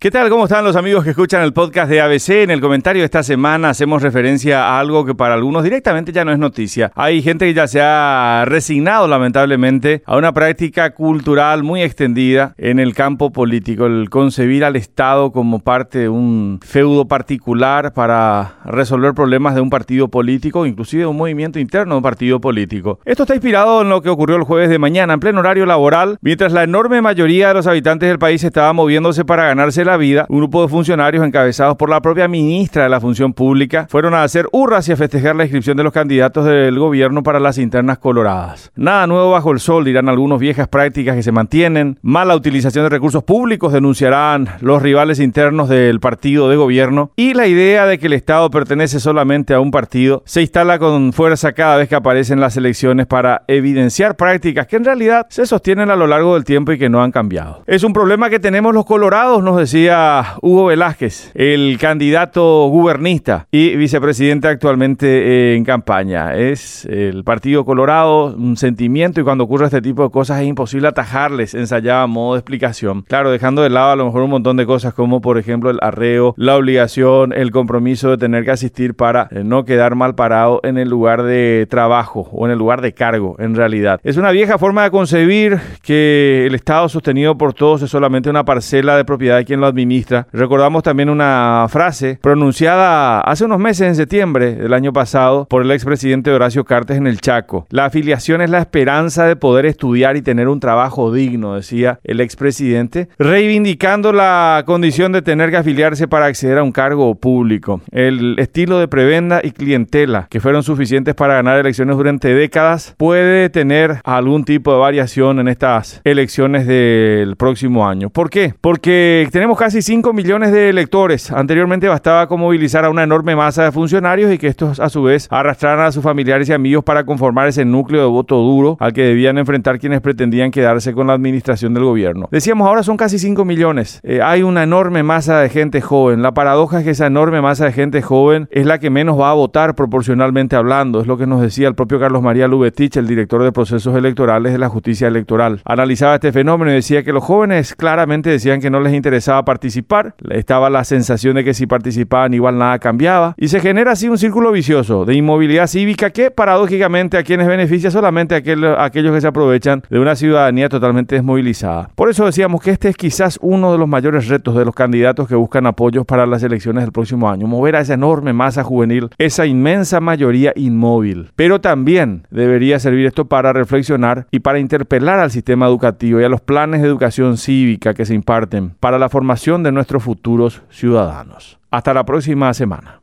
¿Qué tal? ¿Cómo están los amigos que escuchan el podcast de ABC? En el comentario de esta semana hacemos referencia a algo que para algunos directamente ya no es noticia. Hay gente que ya se ha resignado lamentablemente a una práctica cultural muy extendida en el campo político, el concebir al Estado como parte de un feudo particular para resolver problemas de un partido político, inclusive de un movimiento interno de un partido político. Esto está inspirado en lo que ocurrió el jueves de mañana en pleno horario laboral, mientras la enorme mayoría de los habitantes del país estaba moviéndose para ganarse la vida, un grupo de funcionarios encabezados por la propia ministra de la Función Pública fueron a hacer hurras y a festejar la inscripción de los candidatos del gobierno para las internas coloradas. Nada nuevo bajo el sol, dirán algunos viejas prácticas que se mantienen, mala utilización de recursos públicos, denunciarán los rivales internos del partido de gobierno y la idea de que el Estado pertenece solamente a un partido se instala con fuerza cada vez que aparecen las elecciones para evidenciar prácticas que en realidad se sostienen a lo largo del tiempo y que no han cambiado. Es un problema que tenemos los colorados, nos decía Hugo Velázquez, el candidato gubernista y vicepresidente actualmente en campaña. Es el Partido Colorado, un sentimiento y cuando ocurre este tipo de cosas es imposible atajarles, ensayaba modo de explicación. Claro, dejando de lado a lo mejor un montón de cosas como por ejemplo el arreo, la obligación, el compromiso de tener que asistir para eh, no quedar mal parado en el lugar de trabajo o en el lugar de cargo en realidad. Es una vieja forma de concebir que el Estado sostenido por todos es solamente una parcela de propiedad de quien lo administra Recordamos también una frase pronunciada hace unos meses en septiembre del año pasado por el expresidente Horacio Cartes en el Chaco. La afiliación es la esperanza de poder estudiar y tener un trabajo digno, decía el expresidente, reivindicando la condición de tener que afiliarse para acceder a un cargo público. El estilo de prebenda y clientela que fueron suficientes para ganar elecciones durante décadas puede tener algún tipo de variación en estas elecciones del próximo año. ¿Por qué? Porque tenemos casi 5 millones de electores. Anteriormente bastaba con movilizar a una enorme masa de funcionarios y que estos a su vez arrastraran a sus familiares y amigos para conformar ese núcleo de voto duro al que debían enfrentar quienes pretendían quedarse con la administración del gobierno. Decíamos, ahora son casi 5 millones. Eh, hay una enorme masa de gente joven. La paradoja es que esa enorme masa de gente joven es la que menos va a votar proporcionalmente hablando. Es lo que nos decía el propio Carlos María Lubetich, el director de procesos electorales de la justicia electoral. Analizaba este fenómeno y decía que los jóvenes claramente decían que no les interesaba participar estaba la sensación de que si participaban igual nada cambiaba. Y se genera así un círculo vicioso de inmovilidad cívica que paradójicamente a quienes beneficia solamente a aquellos que se aprovechan de una ciudadanía totalmente desmovilizada. Por eso decíamos que este es quizás uno de los mayores retos de los candidatos que buscan apoyos para las elecciones del próximo año, mover a esa enorme masa juvenil, esa inmensa mayoría inmóvil. Pero también debería servir esto para reflexionar y para interpelar al sistema educativo y a los planes de educación cívica que se imparten para la formación de nuestros futuros ciudadanos. Hasta la próxima semana.